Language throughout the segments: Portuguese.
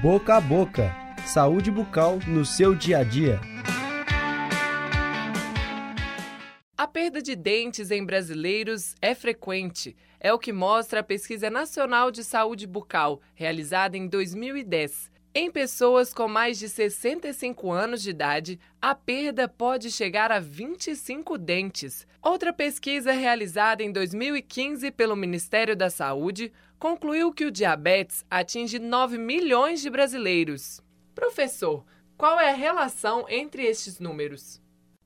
Boca a Boca Saúde bucal no seu dia a dia. A perda de dentes em brasileiros é frequente. É o que mostra a Pesquisa Nacional de Saúde Bucal, realizada em 2010. Em pessoas com mais de 65 anos de idade, a perda pode chegar a 25 dentes. Outra pesquisa realizada em 2015 pelo Ministério da Saúde concluiu que o diabetes atinge 9 milhões de brasileiros. Professor, qual é a relação entre estes números?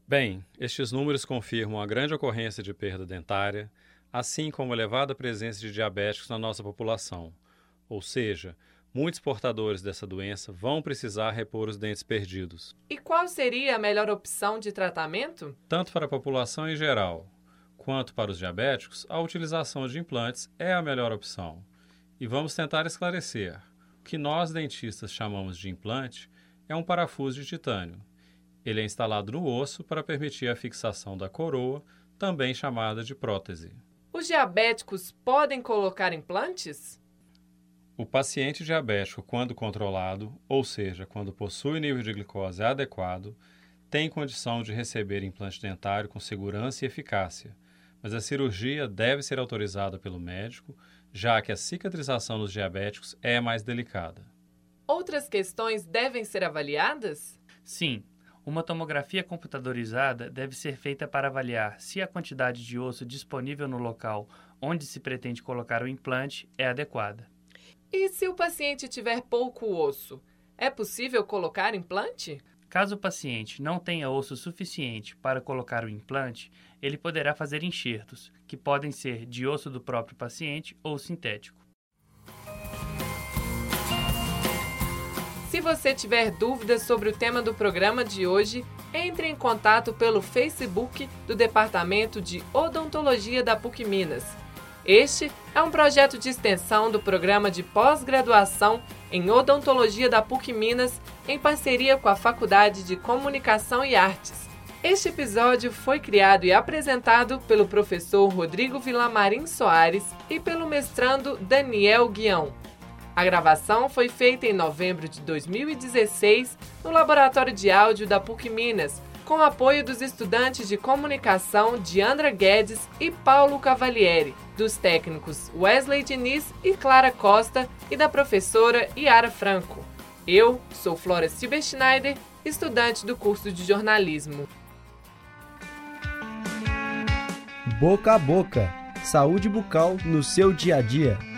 Bem, estes números confirmam a grande ocorrência de perda dentária, assim como a elevada presença de diabéticos na nossa população. Ou seja, muitos portadores dessa doença vão precisar repor os dentes perdidos. E qual seria a melhor opção de tratamento? Tanto para a população em geral, quanto para os diabéticos, a utilização de implantes é a melhor opção. E vamos tentar esclarecer. O que nós dentistas chamamos de implante é um parafuso de titânio. Ele é instalado no osso para permitir a fixação da coroa, também chamada de prótese. Os diabéticos podem colocar implantes? O paciente diabético, quando controlado, ou seja, quando possui nível de glicose adequado, tem condição de receber implante dentário com segurança e eficácia, mas a cirurgia deve ser autorizada pelo médico, já que a cicatrização dos diabéticos é mais delicada. Outras questões devem ser avaliadas? Sim, uma tomografia computadorizada deve ser feita para avaliar se a quantidade de osso disponível no local onde se pretende colocar o implante é adequada. E se o paciente tiver pouco osso, é possível colocar implante? Caso o paciente não tenha osso suficiente para colocar o implante, ele poderá fazer enxertos, que podem ser de osso do próprio paciente ou sintético. Se você tiver dúvidas sobre o tema do programa de hoje, entre em contato pelo Facebook do Departamento de Odontologia da PUC Minas este é um projeto de extensão do programa de pós-graduação em odontologia da PUC Minas, em parceria com a Faculdade de Comunicação e Artes. Este episódio foi criado e apresentado pelo professor Rodrigo Vilamarim Soares e pelo mestrando Daniel Guião. A gravação foi feita em novembro de 2016 no Laboratório de Áudio da PUC Minas, com apoio dos estudantes de comunicação Diandra Guedes e Paulo Cavalieri, dos técnicos Wesley Diniz e Clara Costa e da professora Yara Franco. Eu sou Flora Silber Schneider, estudante do curso de jornalismo. Boca a boca. Saúde bucal no seu dia a dia.